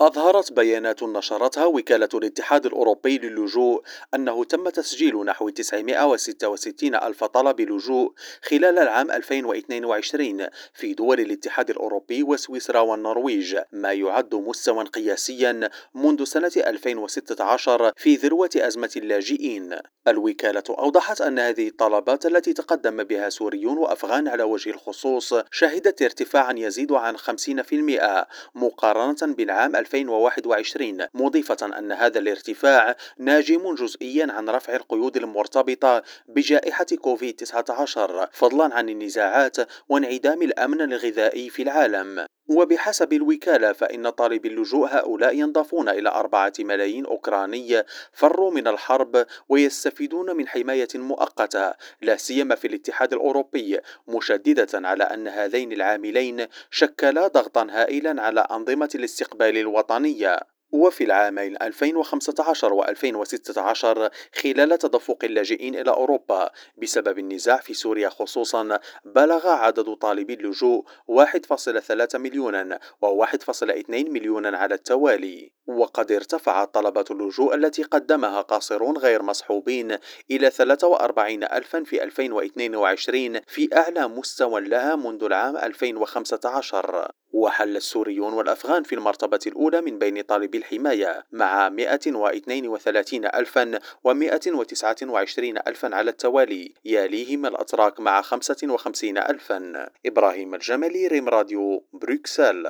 أظهرت بيانات نشرتها وكالة الاتحاد الأوروبي للجوء أنه تم تسجيل نحو 966 ألف طلب لجوء خلال العام 2022 في دول الاتحاد الأوروبي وسويسرا والنرويج ما يعد مستوى قياسيا منذ سنة 2016 في ذروة أزمة اللاجئين. الوكالة أوضحت أن هذه الطلبات التي تقدم بها سوريون وأفغان على وجه الخصوص شهدت ارتفاعا يزيد عن 50% مقارنة بالعام 2021 مضيفة أن هذا الارتفاع ناجم جزئيا عن رفع القيود المرتبطة بجائحة كوفيد 19 فضلا عن النزاعات وانعدام الأمن الغذائي في العالم. وبحسب الوكالة فإن طالبي اللجوء هؤلاء ينضافون إلى أربعة ملايين أوكراني فروا من الحرب ويستفيدون من حماية مؤقتة لا سيما في الاتحاد الأوروبي مشددة على أن هذين العاملين شكلا ضغطا هائلا على أنظمة الاستقبال الوطنية. وفي العامين 2015 و 2016 خلال تدفق اللاجئين إلى أوروبا بسبب النزاع في سوريا خصوصا بلغ عدد طالبي اللجوء 1.3 مليونا و 1.2 مليونا على التوالي. وقد ارتفعت طلبات اللجوء التي قدمها قاصرون غير مصحوبين إلى 43 ألفا في 2022 في أعلى مستوى لها منذ العام 2015 وحل السوريون والأفغان في المرتبة الأولى من بين طالبي الحماية مع 132 ألفا و129 ألفا على التوالي. يليهم الأتراك مع 55 ألفا. إبراهيم الجملي ريم راديو بروكسل.